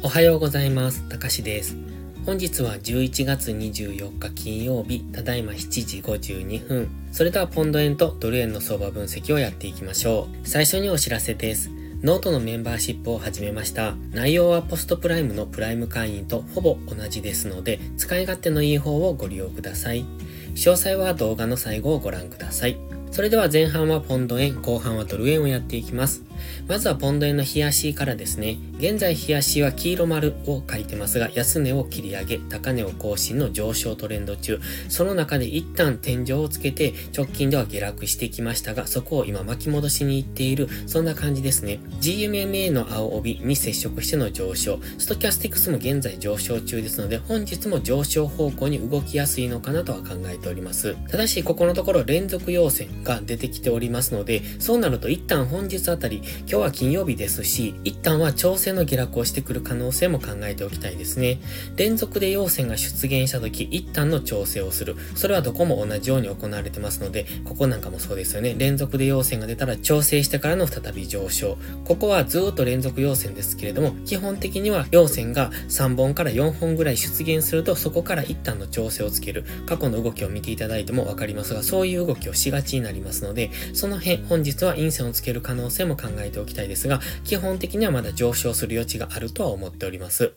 おはようございます。たかしです。本日は11月24日金曜日、ただいま7時52分。それではポンド円とドル円の相場分析をやっていきましょう。最初にお知らせです。ノートのメンバーシップを始めました。内容はポストプライムのプライム会員とほぼ同じですので、使い勝手のいい方をご利用ください。詳細は動画の最後をご覧ください。それでは前半はポンド円、後半はドル円をやっていきます。まずはポンド円の冷やしからですね。現在冷やしは黄色丸を書いてますが、安値を切り上げ、高値を更新の上昇トレンド中。その中で一旦天井をつけて、直近では下落してきましたが、そこを今巻き戻しに行っている、そんな感じですね。GMMA の青帯に接触しての上昇。ストキャスティクスも現在上昇中ですので、本日も上昇方向に動きやすいのかなとは考えております。ただし、ここのところ連続陽線が出てきておりますので、そうなると一旦本日あたり、今日は金曜日ですし、一旦は調整の下落をしてくる可能性も考えておきたいですね。連続で陽線が出現した時、一旦の調整をする。それはどこも同じように行われてますので、ここなんかもそうですよね。連続で陽線が出たら調整してからの再び上昇。ここはずっと連続陽線ですけれども、基本的には陽線が3本から4本ぐらい出現すると、そこから一旦の調整をつける。過去の動きを見ていただいてもわかりますが、そういう動きをしがちになりますので、その辺、本日は陰線をつける可能性も考ええておきたいですが、基本的にはまだ上昇する余地があるとは思っております。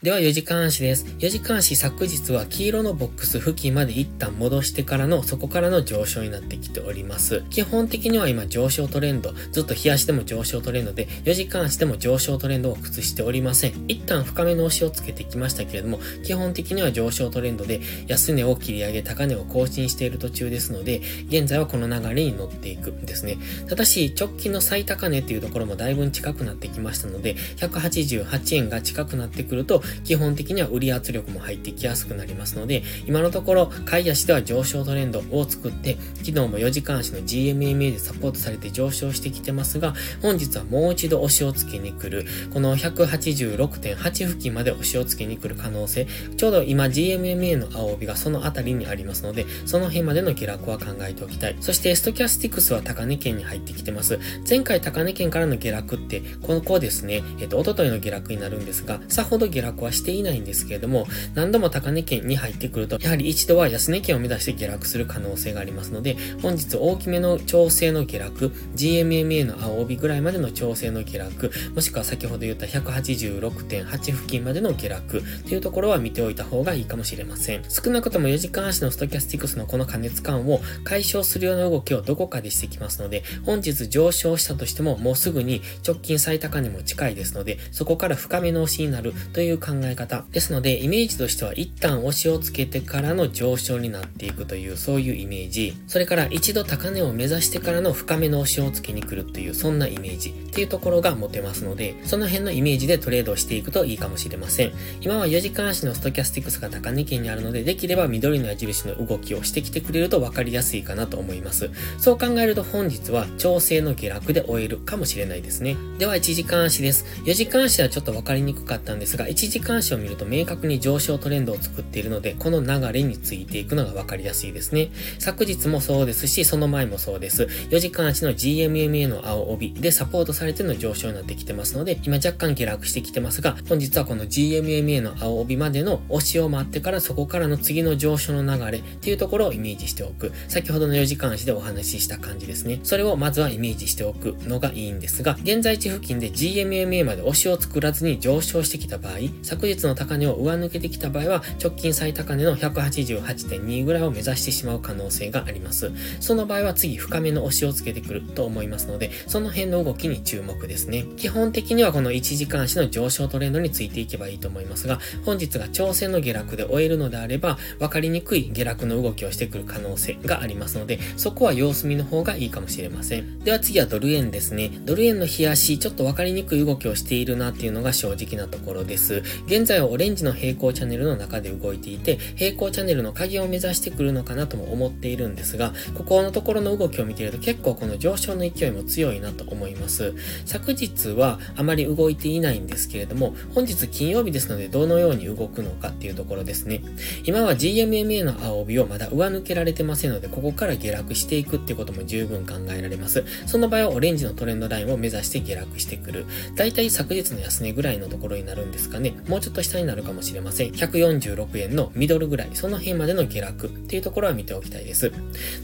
では4時間足です。4時間足昨日は黄色のボックス付近まで一旦戻してからの、そこからの上昇になってきております。基本的には今上昇トレンド、ずっと冷やしても上昇トレンドで、4時間足でも上昇トレンドを崩しておりません。一旦深めの押しをつけてきましたけれども、基本的には上昇トレンドで、安値を切り上げ、高値を更新している途中ですので、現在はこの流れに乗っていくんですね。ただし、直近の最高値っていうところもだいぶ近くなってきましたので、188円が近くなってくると、基本的には売り圧力も入ってきやすくなりますので、今のところ、買い足では上昇トレンドを作って、昨日も4時間足の GMMA でサポートされて上昇してきてますが、本日はもう一度押しをつけに来る、この186.8付近まで押しをつけに来る可能性、ちょうど今 GMMA の青帯がそのあたりにありますので、その辺までの下落は考えておきたい。そして、ストキャスティクスは高値圏に入ってきてます。前回高値圏からの下落って、この子ですね、えっと、おとといの下落になるんですが、さほど下落はしていないんですけれども、何度も高値圏に入ってくると、やはり一度は安値圏を目指して下落する可能性がありますので、本日大きめの調整の下落、GMMA の青帯ぐらいまでの調整の下落、もしくは先ほど言った186.8付近までの下落というところは見ておいた方がいいかもしれません。少なくとも4時間足のストキャスティクスのこの加熱感を解消するような動きをどこかでしてきますので、本日上昇したとしてももうすぐに直近最高値も近いですので、そこから深めの押しになるという考え方ですので、イメージとしては一旦押しをつけてからの上昇になっていくという、そういうイメージ。それから一度高値を目指してからの深めの押しをつけに来るという、そんなイメージっていうところが持てますので、その辺のイメージでトレードをしていくといいかもしれません。今は4時間足のストキャスティクスが高値圏にあるので、できれば緑の矢印の動きをしてきてくれると分かりやすいかなと思います。そう考えると本日は調整の下落で終えるかもしれないですね。では1時間足です。4時間足はちょっと分かりにくかったんですが、1時時間足を見ると明確に上昇トレンドを作っているので、この流れについていくのが分かりやすいですね。昨日もそうですし、その前もそうです。4時間足の GMMA の青帯でサポートされての上昇になってきてますので、今若干下落してきてますが、本日はこの GMMA の青帯までの押しを待ってからそこからの次の上昇の流れっていうところをイメージしておく。先ほどの4時間足でお話しした感じですね。それをまずはイメージしておくのがいいんですが、現在地付近で GMMA まで押しを作らずに上昇してきた場合、昨日の高値を上抜けてきた場合は、直近最高値の188.2ぐらいを目指してしまう可能性があります。その場合は次深めの押しをつけてくると思いますので、その辺の動きに注目ですね。基本的にはこの1時間足の上昇トレンドについていけばいいと思いますが、本日が調整の下落で終えるのであれば、分かりにくい下落の動きをしてくる可能性がありますので、そこは様子見の方がいいかもしれません。では次はドル円ですね。ドル円の冷やし、ちょっと分かりにくい動きをしているなっていうのが正直なところです。現在はオレンジの平行チャンネルの中で動いていて、平行チャンネルの鍵を目指してくるのかなとも思っているんですが、ここのところの動きを見ていると結構この上昇の勢いも強いなと思います。昨日はあまり動いていないんですけれども、本日金曜日ですのでどのように動くのかっていうところですね。今は GMMA の青帯をまだ上抜けられてませんので、ここから下落していくっていうことも十分考えられます。その場合はオレンジのトレンドラインを目指して下落してくる。だいたい昨日の安値ぐらいのところになるんですかね。もうちょっと下になるかもしれません。146円のミドルぐらい、その辺までの下落っていうところは見ておきたいです。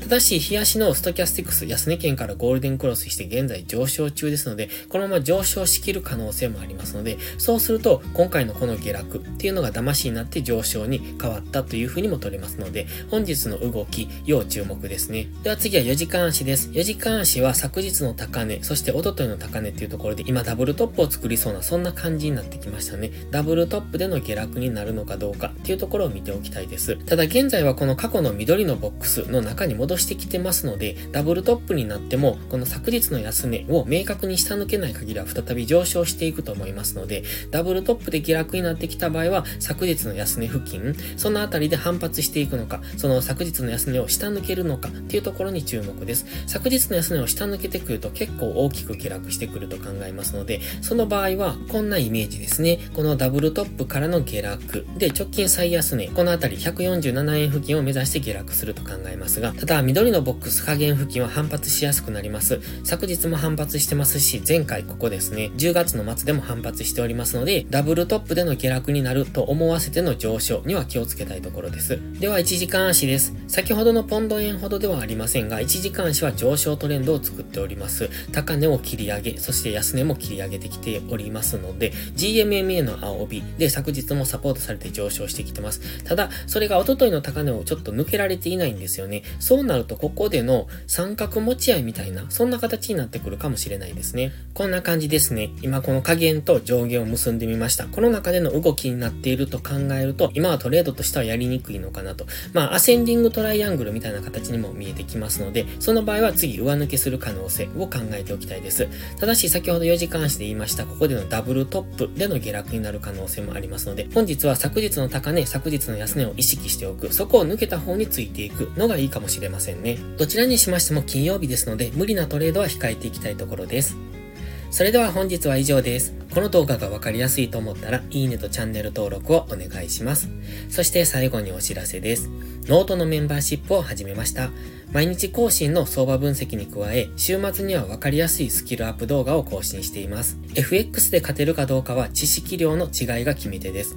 ただし、日足のストキャスティクス安値圏からゴールデンクロスして現在上昇中ですので、このまま上昇しきる可能性もありますので、そうすると、今回のこの下落っていうのが騙しになって上昇に変わったというふうにも取れますので、本日の動き、要注目ですね。では次は4時間足です。4時間足は昨日の高値、そして一昨日の高値っていうところで、今ダブルトップを作りそうな、そんな感じになってきましたね。ダブルトップでの下落になるのかどうかっていうところを見ておきたいです。ただ現在はこの過去の緑のボックスの中に戻してきてますので、ダブルトップになっても、この昨日の安値を明確に下抜けない限りは再び上昇していくと思いますので、ダブルトップで下落になってきた場合は、昨日の安値付近、そのあたりで反発していくのか、その昨日の安値を下抜けるのかっていうところに注目です。昨日の安値を下抜けてくると結構大きく下落してくると考えますので、その場合はこんなイメージですね。このダブルブルトップからの下落で直近最安値、このあたり147円付近を目指して下落すると考えますが、ただ緑のボックス下限付近は反発しやすくなります。昨日も反発してますし、前回ここですね、10月の末でも反発しておりますので、ダブルトップでの下落になると思わせての上昇には気をつけたいところです。では1時間足です。先ほどのポンド円ほどではありませんが、1時間足は上昇トレンドを作っております。高値を切り上げ、そして安値も切り上げてきておりますので、GMMA の青帯で昨日もサポートされて上昇してきてます。ただ、それが一昨日の高値をちょっと抜けられていないんですよね。そうなると、ここでの三角持ち合いみたいな、そんな形になってくるかもしれないですね。こんな感じですね。今この下限と上限を結んでみました。この中での動きになっていると考えると、今はトレードとしてはやりにくいのかなと。まあ、アセンディングトライアングルみたいな形にも見えてきますので、その場合は次上抜けする可能性を考えておきたいです。ただし、先ほど4時間足で言いました、ここでのダブルトップでの下落になる可能性もありますので、本日は昨日の高値、昨日の安値を意識しておく、そこを抜けた方についていくのがいいかもしれませんね。どちらにしましても金曜日ですので、無理なトレードは控えていきたいところです。それでは本日は以上です。この動画がわかりやすいと思ったら、いいねとチャンネル登録をお願いします。そして最後にお知らせです。ノートのメンバーシップを始めました。毎日更新の相場分析に加え、週末にはわかりやすいスキルアップ動画を更新しています。FX で勝てるかどうかは知識量の違いが決め手です。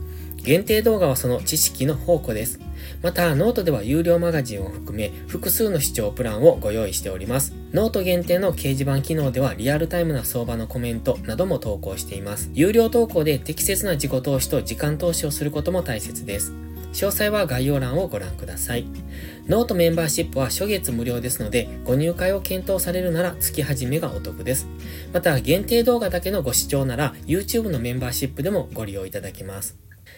限定動画はその知識の宝庫です。また、ノートでは有料マガジンを含め、複数の視聴プランをご用意しております。ノート限定の掲示板機能では、リアルタイムな相場のコメントなども投稿しています。有料投稿で適切な自己投資と時間投資をすることも大切です。詳細は概要欄をご覧ください。ノートメンバーシップは初月無料ですので、ご入会を検討されるなら月始めがお得です。また、限定動画だけのご視聴なら、YouTube のメンバーシップでもご利用いただけます。